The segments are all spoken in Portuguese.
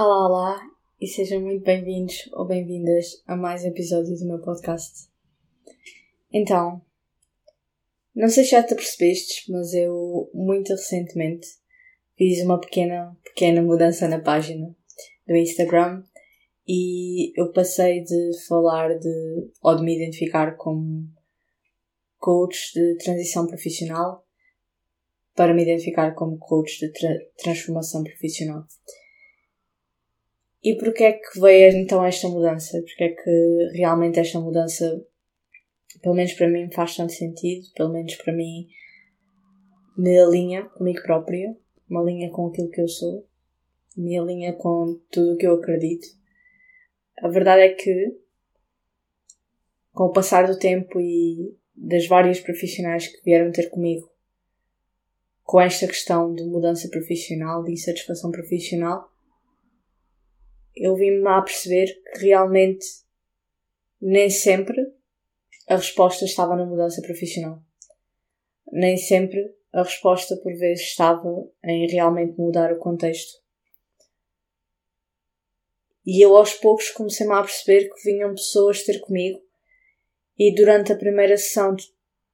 Olá, olá e sejam muito bem-vindos ou bem-vindas a mais um episódio do meu podcast. Então, não sei se já te percebeste, mas eu muito recentemente fiz uma pequena, pequena mudança na página do Instagram e eu passei de falar de, ou de me identificar como coach de transição profissional para me identificar como coach de tra transformação profissional. E porquê é que veio então esta mudança? Porquê é que realmente esta mudança, pelo menos para mim, faz tanto sentido? Pelo menos para mim, me alinha comigo própria, me alinha com aquilo que eu sou, me alinha com tudo o que eu acredito. A verdade é que, com o passar do tempo e das várias profissionais que vieram ter comigo com esta questão de mudança profissional, de insatisfação profissional, eu vim-me a perceber que realmente nem sempre a resposta estava na mudança profissional. Nem sempre a resposta, por vezes, estava em realmente mudar o contexto. E eu aos poucos comecei-me a perceber que vinham pessoas ter comigo e durante a primeira sessão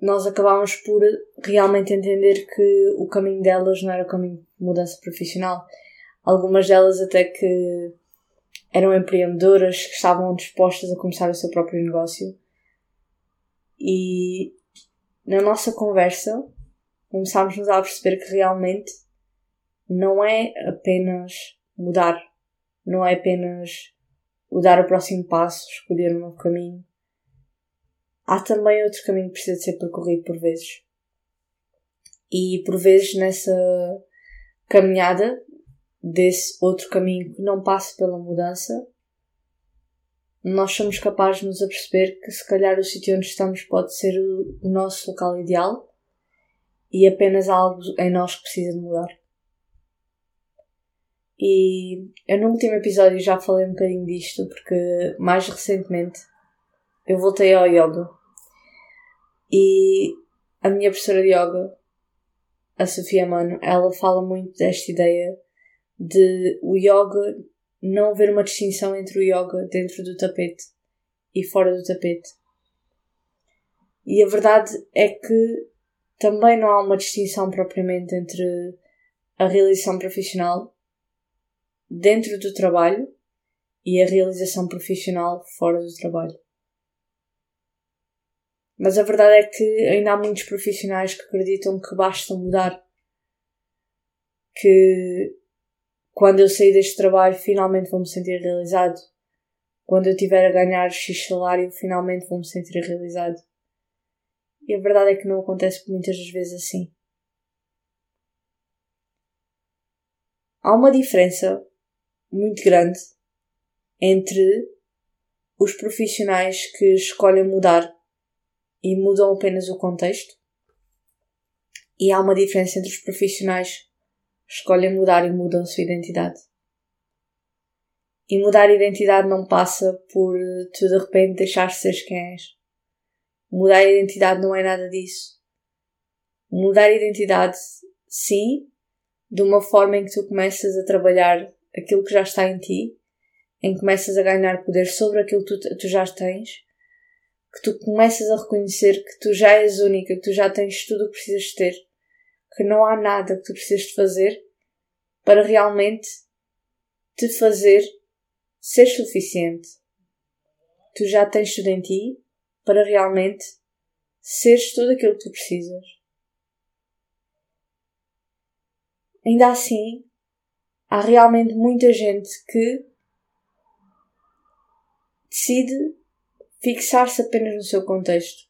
nós acabámos por realmente entender que o caminho delas não era o caminho de mudança profissional. Algumas delas até que eram empreendedoras que estavam dispostas a começar o seu próprio negócio. E na nossa conversa começámos-nos a perceber que realmente não é apenas mudar, não é apenas o dar o próximo passo, escolher um novo caminho. Há também outro caminho que precisa de ser percorrido por vezes. E por vezes nessa caminhada desse outro caminho que não passe pela mudança, nós somos capazes de nos aperceber que se calhar o sítio onde estamos pode ser o nosso local ideal e apenas algo em nós que precisa de mudar. E eu no último episódio já falei um bocadinho disto porque mais recentemente eu voltei ao yoga e a minha professora de yoga, a Sofia Mano, ela fala muito desta ideia de o yoga não haver uma distinção entre o yoga dentro do tapete e fora do tapete. E a verdade é que também não há uma distinção propriamente entre a realização profissional dentro do trabalho e a realização profissional fora do trabalho. Mas a verdade é que ainda há muitos profissionais que acreditam que basta mudar. Que quando eu sair deste trabalho, finalmente vou me sentir realizado. Quando eu tiver a ganhar X salário, finalmente vou me sentir realizado. E a verdade é que não acontece muitas das vezes assim. Há uma diferença muito grande entre os profissionais que escolhem mudar e mudam apenas o contexto, e há uma diferença entre os profissionais escolhem mudar e mudam sua identidade. E mudar a identidade não passa por tu de repente deixar de ser quem és. Mudar a identidade não é nada disso. Mudar a identidade, sim, de uma forma em que tu começas a trabalhar aquilo que já está em ti, em que começas a ganhar poder sobre aquilo que tu, tu já tens, que tu começas a reconhecer que tu já és única, que tu já tens tudo o que precisas ter que não há nada que tu precisas de fazer para realmente te fazer ser suficiente. Tu já tens tudo em ti para realmente seres tudo aquilo que tu precisas. Ainda assim, há realmente muita gente que decide fixar-se apenas no seu contexto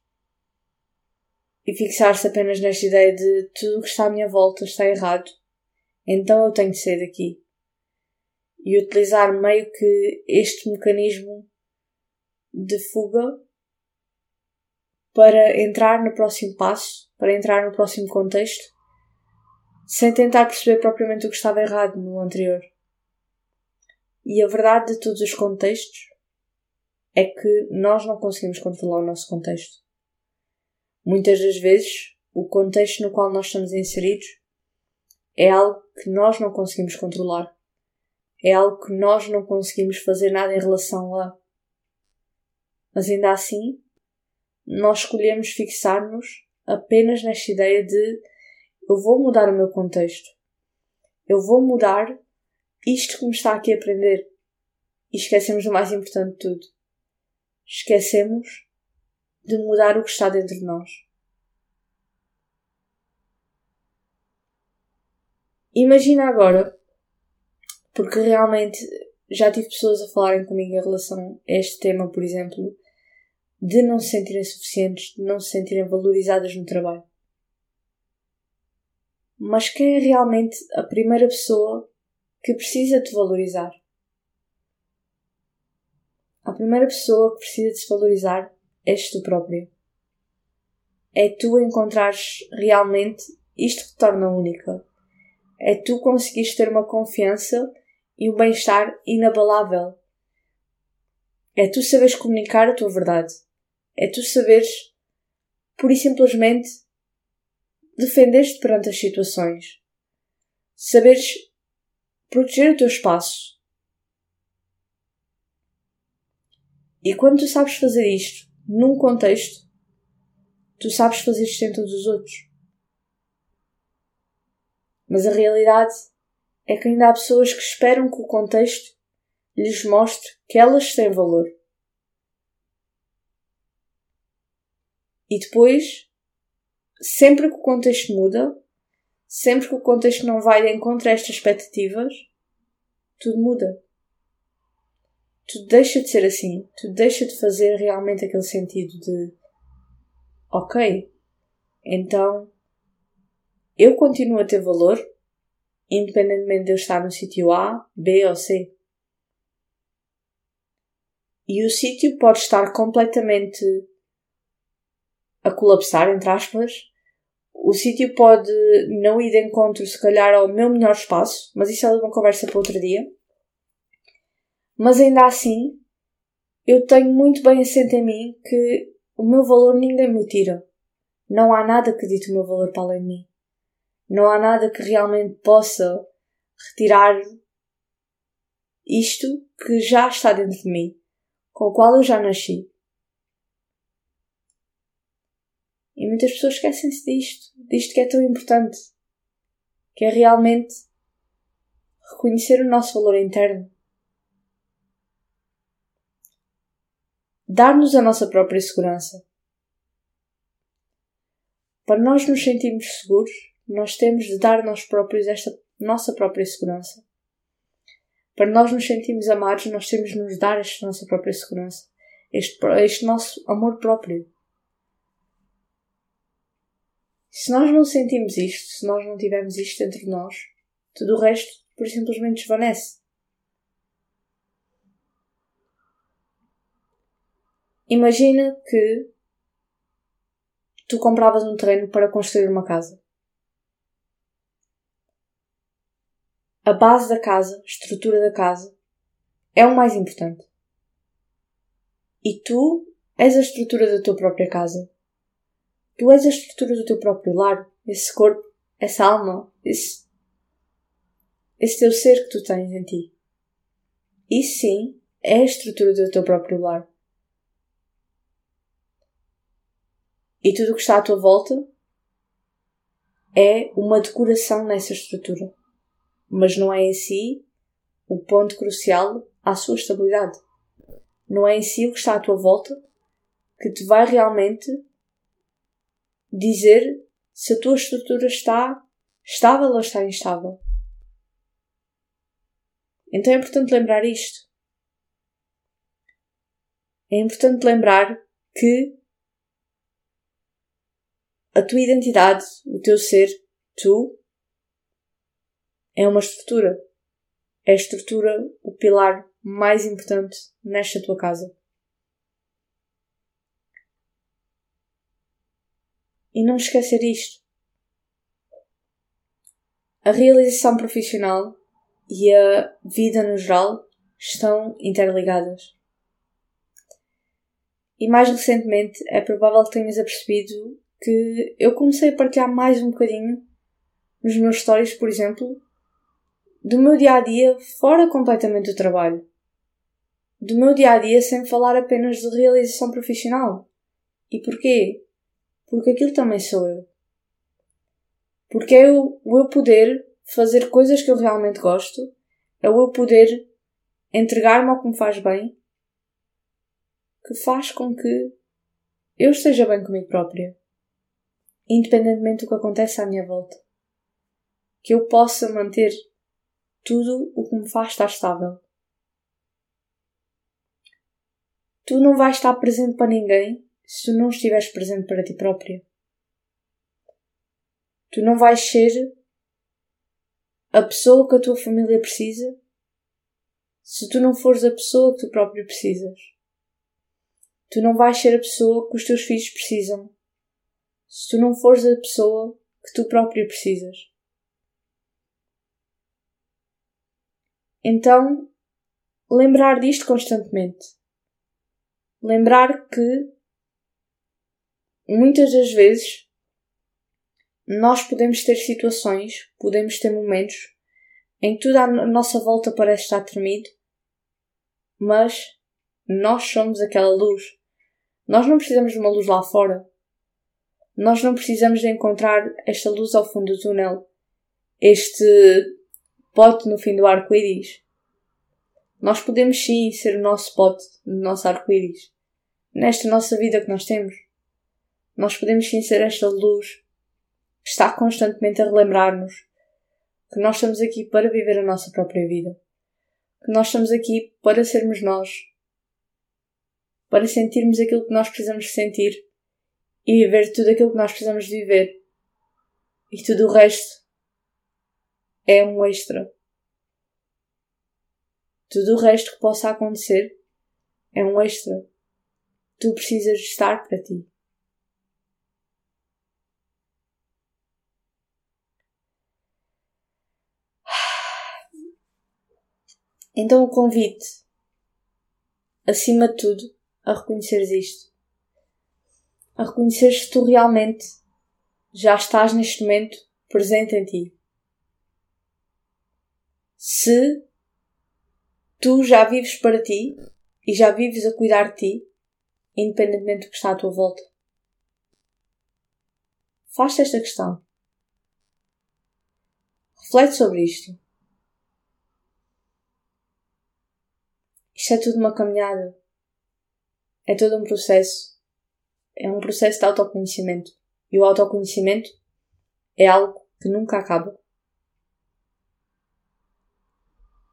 e fixar-se apenas nesta ideia de tudo o que está à minha volta está errado, então eu tenho de sair daqui. E utilizar meio que este mecanismo de fuga para entrar no próximo passo, para entrar no próximo contexto, sem tentar perceber propriamente o que estava errado no anterior. E a verdade de todos os contextos é que nós não conseguimos controlar o nosso contexto. Muitas das vezes, o contexto no qual nós estamos inseridos é algo que nós não conseguimos controlar. é algo que nós não conseguimos fazer nada em relação a. Mas ainda assim, nós escolhemos fixar-nos apenas nesta ideia de eu vou mudar o meu contexto. Eu vou mudar isto que me está aqui a aprender. E esquecemos o mais importante de tudo. Esquecemos de mudar o que está dentro de nós. Imagina agora, porque realmente já tive pessoas a falarem comigo em relação a este tema, por exemplo, de não se sentirem suficientes, de não se sentirem valorizadas no trabalho. Mas quem é realmente a primeira pessoa que precisa de valorizar? A primeira pessoa que precisa de se valorizar és tu próprio. É tu encontrares realmente isto que te torna única. É tu conseguires ter uma confiança e um bem-estar inabalável. É tu saberes comunicar a tua verdade. É tu saberes, pura e simplesmente, defender-te perante as situações. Saberes proteger o teu espaço. E quando tu sabes fazer isto num contexto, tu sabes fazer isto em todos os outros. Mas a realidade é que ainda há pessoas que esperam que o contexto lhes mostre que elas têm valor. E depois, sempre que o contexto muda, sempre que o contexto não vai de encontro a estas expectativas, tudo muda. Tudo deixa de ser assim. Tudo deixa de fazer realmente aquele sentido de ok, então eu continuo a ter valor, independentemente de eu estar no sítio A, B ou C. E o sítio pode estar completamente a colapsar, entre aspas. O sítio pode não ir de encontro, se calhar, ao meu melhor espaço, mas isso é uma conversa para outro dia. Mas ainda assim, eu tenho muito bem assente em mim que o meu valor ninguém me tira. Não há nada que dite o meu valor para além de mim. Não há nada que realmente possa retirar isto que já está dentro de mim, com o qual eu já nasci. E muitas pessoas esquecem-se disto, disto que é tão importante, que é realmente reconhecer o nosso valor interno. Dar-nos a nossa própria segurança. Para nós nos sentirmos seguros, nós temos de dar a nós próprios esta nossa própria segurança. Para nós nos sentirmos amados, nós temos de nos dar esta nossa própria segurança, este, este nosso amor próprio. Se nós não sentimos isto, se nós não tivermos isto dentro de nós, tudo o resto por simplesmente desvanece. Imagina que tu compravas um terreno para construir uma casa. A base da casa, a estrutura da casa, é o mais importante. E tu és a estrutura da tua própria casa. Tu és a estrutura do teu próprio lar, esse corpo, essa alma, esse, esse teu ser que tu tens em ti. Isso sim é a estrutura do teu próprio lar. E tudo o que está à tua volta é uma decoração nessa estrutura. Mas não é em si o ponto crucial à sua estabilidade. Não é em si o que está à tua volta que te vai realmente dizer se a tua estrutura está estável ou está instável. Então é importante lembrar isto. É importante lembrar que a tua identidade, o teu ser, tu, é uma estrutura. É a estrutura, o pilar mais importante nesta tua casa. E não esquecer isto. A realização profissional e a vida no geral estão interligadas. E mais recentemente é provável que tenhas apercebido que eu comecei a partilhar mais um bocadinho nos meus stories, por exemplo, do meu dia a dia fora completamente do trabalho. Do meu dia a dia sem falar apenas de realização profissional. E porquê? Porque aquilo também sou eu. Porque é o eu poder fazer coisas que eu realmente gosto, é o eu poder entregar-me ao que me faz bem, que faz com que eu esteja bem comigo própria, independentemente do que acontece à minha volta. Que eu possa manter tudo o que me faz estar estável. Tu não vais estar presente para ninguém se tu não estiveres presente para ti própria. Tu não vais ser a pessoa que a tua família precisa se tu não fores a pessoa que tu próprio precisas. Tu não vais ser a pessoa que os teus filhos precisam se tu não fores a pessoa que tu próprio precisas. Então, lembrar disto constantemente. Lembrar que muitas das vezes nós podemos ter situações, podemos ter momentos em que tudo à nossa volta parece estar tremido, mas nós somos aquela luz. Nós não precisamos de uma luz lá fora. Nós não precisamos de encontrar esta luz ao fundo do túnel, este pote no fim do arco-íris. Nós podemos sim ser o nosso pote no nosso arco-íris. Nesta nossa vida que nós temos. Nós podemos sim ser esta luz que está constantemente a relembrar-nos que nós estamos aqui para viver a nossa própria vida. Que nós estamos aqui para sermos nós. Para sentirmos aquilo que nós precisamos sentir e viver tudo aquilo que nós precisamos viver. E tudo o resto é um extra. Tudo o resto que possa acontecer é um extra. Tu precisas estar para ti. Então o convite, acima de tudo, a reconheceres isto. A reconheceres que tu realmente já estás neste momento presente em ti se tu já vives para ti e já vives a cuidar de ti, independentemente do que está à tua volta. Faz-te esta questão. Reflete sobre isto. Isto é tudo uma caminhada. É todo um processo. É um processo de autoconhecimento. E o autoconhecimento é algo que nunca acaba.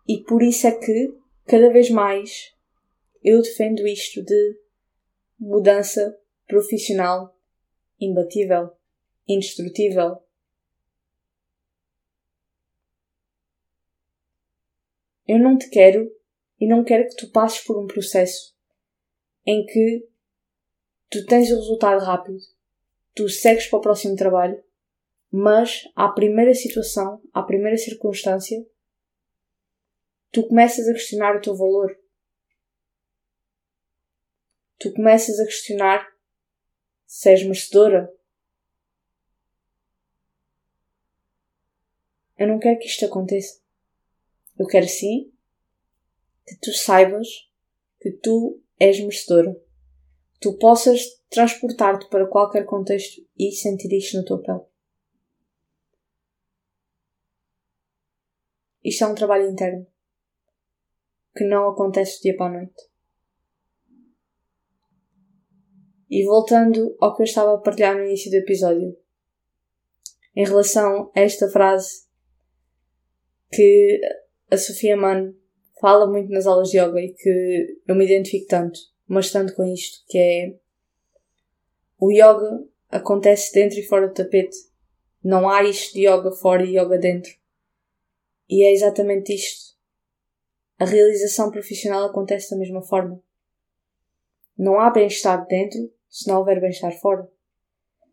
E por isso é que, cada vez mais, eu defendo isto de mudança profissional imbatível, indestrutível. Eu não te quero e não quero que tu passes por um processo em que tu tens o resultado rápido, tu segues para o próximo trabalho, mas à primeira situação, à primeira circunstância, tu começas a questionar o teu valor. Tu começas a questionar se és merecedora. Eu não quero que isto aconteça. Eu quero sim que tu saibas que tu és merecedora. Tu possas transportar-te para qualquer contexto e sentir isto na tua pele. Isto é um trabalho interno que não acontece do dia para a noite. E voltando ao que eu estava a partilhar no início do episódio, em relação a esta frase que a Sofia Mann fala muito nas aulas de yoga e que eu me identifico tanto, mas tanto com isto, que é o yoga acontece dentro e fora do tapete. Não há isto de yoga fora e yoga dentro. E é exatamente isto a realização profissional acontece da mesma forma. Não há bem-estar dentro se não houver bem-estar fora.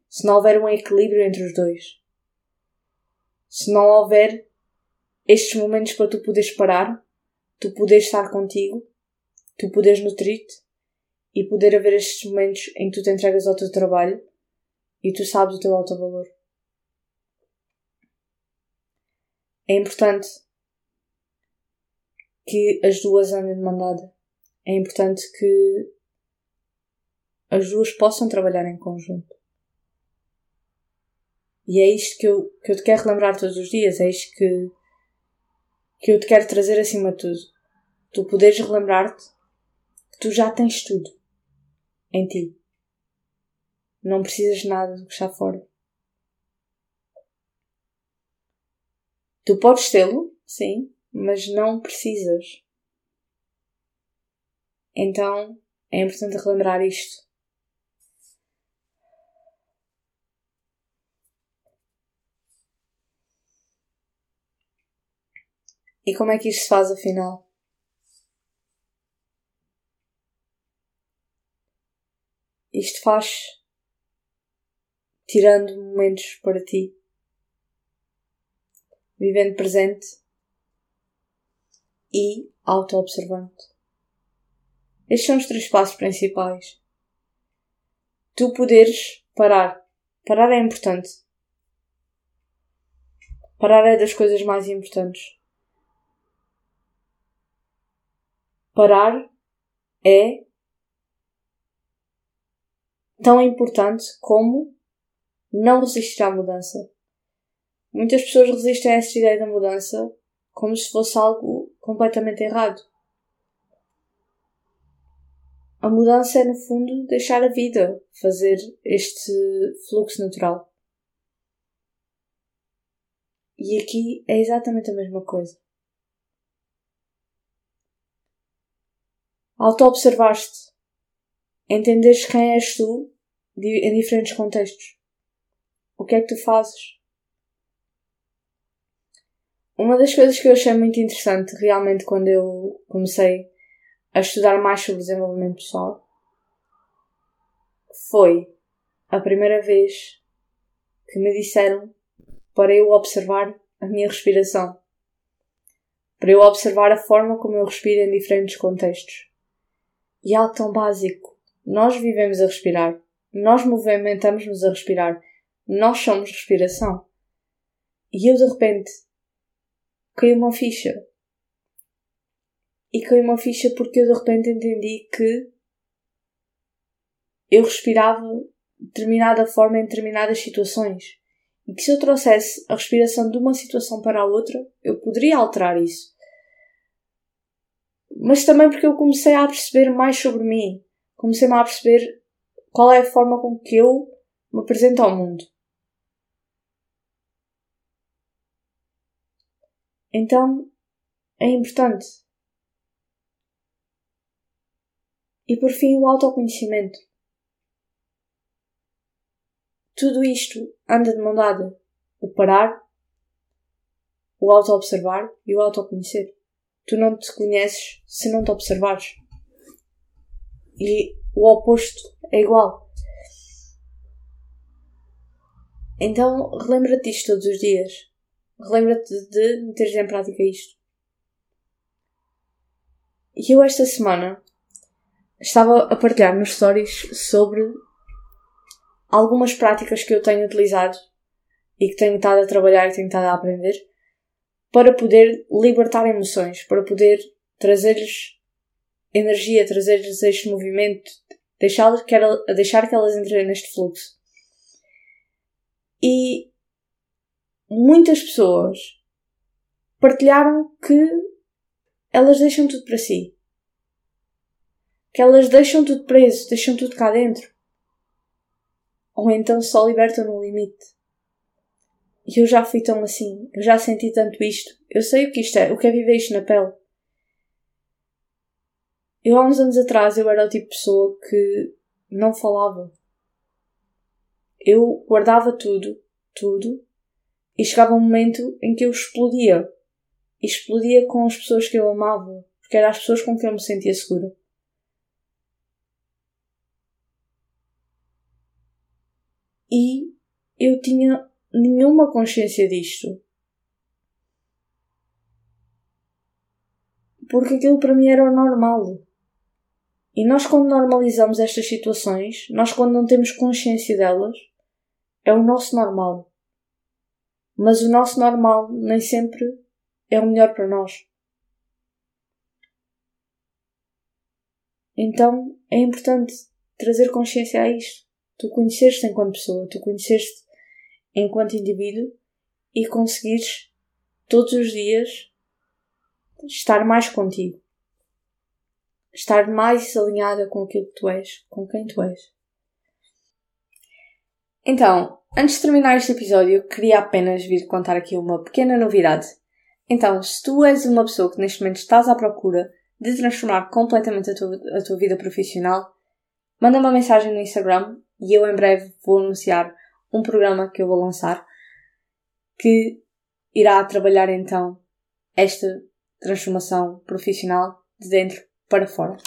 Se não houver um equilíbrio entre os dois. Se não houver estes momentos para tu poderes parar, tu poderes estar contigo, tu poderes nutrir-te e poder haver estes momentos em que tu te entregas ao teu trabalho e tu sabes o teu alto valor. É importante que as duas andem de mandada. É importante que as duas possam trabalhar em conjunto. E é isto que eu, que eu te quero relembrar todos os dias, é isto que, que eu te quero trazer acima de tudo. Tu poderes relembrar-te que tu já tens tudo em ti. Não precisas de nada do que está fora. Tu podes tê-lo, sim, mas não precisas. Então é importante relembrar isto. E como é que isto se faz afinal? Isto faz tirando momentos para ti, vivendo presente e auto-observando. Estes são os três passos principais. Tu poderes parar. Parar é importante. Parar é das coisas mais importantes. Parar é tão importante como não resistir à mudança. Muitas pessoas resistem a esta ideia da mudança como se fosse algo completamente errado. A mudança é, no fundo, deixar a vida fazer este fluxo natural. E aqui é exatamente a mesma coisa. Auto-observar-te, entenderes quem és tu em diferentes contextos. O que é que tu fazes? Uma das coisas que eu achei muito interessante realmente quando eu comecei a estudar mais sobre desenvolvimento pessoal foi a primeira vez que me disseram para eu observar a minha respiração. Para eu observar a forma como eu respiro em diferentes contextos. E algo tão básico. Nós vivemos a respirar. Nós movimentamos-nos a respirar. Nós somos respiração. E eu de repente caiu uma ficha. E caiu uma ficha porque eu de repente entendi que eu respirava de determinada forma em determinadas situações. E que se eu trouxesse a respiração de uma situação para a outra, eu poderia alterar isso mas também porque eu comecei a perceber mais sobre mim. Comecei a perceber qual é a forma com que eu me apresento ao mundo. Então, é importante. E por fim, o autoconhecimento. Tudo isto anda de mão dada. O parar, o auto-observar e o autoconhecer. Tu não te conheces se não te observares. E o oposto é igual. Então, relembra-te disto todos os dias. Relembra-te de meteres em prática isto. E eu esta semana estava a partilhar nos stories sobre algumas práticas que eu tenho utilizado e que tenho estado a trabalhar e tenho estado a aprender para poder libertar emoções, para poder trazer-lhes energia, trazer-lhes este movimento, deixar, que ela, deixar que elas entrem neste fluxo. E muitas pessoas partilharam que elas deixam tudo para si. Que elas deixam tudo preso, deixam tudo cá dentro. Ou então só libertam no limite. E eu já fui tão assim, eu já senti tanto isto, eu sei o que isto é, o que é viver isto na pele. Eu há uns anos atrás eu era o tipo de pessoa que não falava. Eu guardava tudo, tudo, e chegava um momento em que eu explodia. E explodia com as pessoas que eu amava, porque eram as pessoas com quem eu me sentia segura. E eu tinha nenhuma consciência disto. Porque aquilo para mim era o normal. E nós, quando normalizamos estas situações, nós, quando não temos consciência delas, é o nosso normal. Mas o nosso normal nem sempre é o melhor para nós. Então é importante trazer consciência a isto. Tu conheceste enquanto pessoa, tu conheceste enquanto indivíduo e conseguires todos os dias estar mais contigo. Estar mais alinhada com aquilo que tu és, com quem tu és. Então, antes de terminar este episódio, queria apenas vir contar aqui uma pequena novidade. Então, se tu és uma pessoa que neste momento estás à procura de transformar completamente a tua, a tua vida profissional, manda uma mensagem no Instagram e eu em breve vou anunciar um programa que eu vou lançar que irá trabalhar então esta transformação profissional de dentro para fora.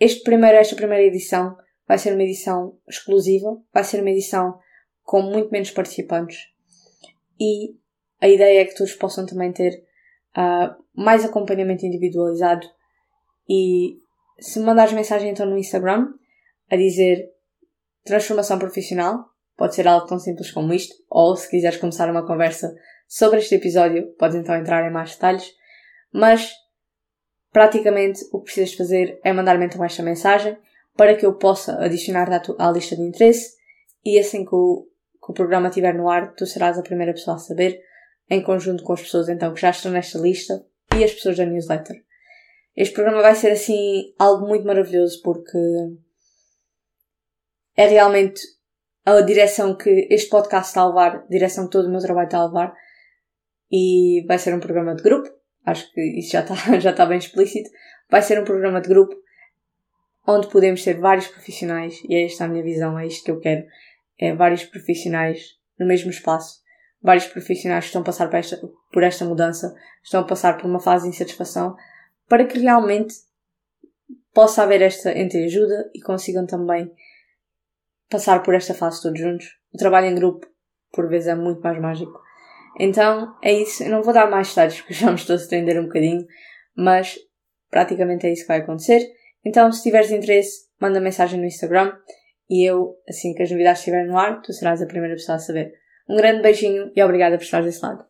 Este primeiro, esta primeira edição vai ser uma edição exclusiva, vai ser uma edição com muito menos participantes. E a ideia é que todos possam também ter uh, mais acompanhamento individualizado. E se me mandares mensagem então no Instagram a dizer transformação profissional, pode ser algo tão simples como isto, ou se quiseres começar uma conversa sobre este episódio, podes então entrar em mais detalhes, mas praticamente o que precisas fazer é mandar-me então esta mensagem para que eu possa adicionar-te à, à, lista de interesse e assim que o, que o programa estiver no ar, tu serás a primeira pessoa a saber, em conjunto com as pessoas então que já estão nesta lista e as pessoas da newsletter. Este programa vai ser assim algo muito maravilhoso porque é realmente a direção que este podcast está a levar, a direção que todo o meu trabalho está a levar. E vai ser um programa de grupo, acho que isso já está, já está bem explícito. Vai ser um programa de grupo onde podemos ter vários profissionais, e é esta a minha visão, é isto que eu quero. É vários profissionais no mesmo espaço. Vários profissionais que estão a passar por esta, por esta mudança, estão a passar por uma fase de insatisfação, para que realmente possa haver esta entreajuda e consigam também passar por esta fase todos juntos. O trabalho em grupo, por vezes, é muito mais mágico. Então, é isso. Eu não vou dar mais detalhes porque já me estou a estender um bocadinho, mas praticamente é isso que vai acontecer. Então, se tiveres interesse, manda mensagem no Instagram e eu, assim que as novidades estiverem no ar, tu serás a primeira pessoa a saber. Um grande beijinho e obrigada por estar desse lado.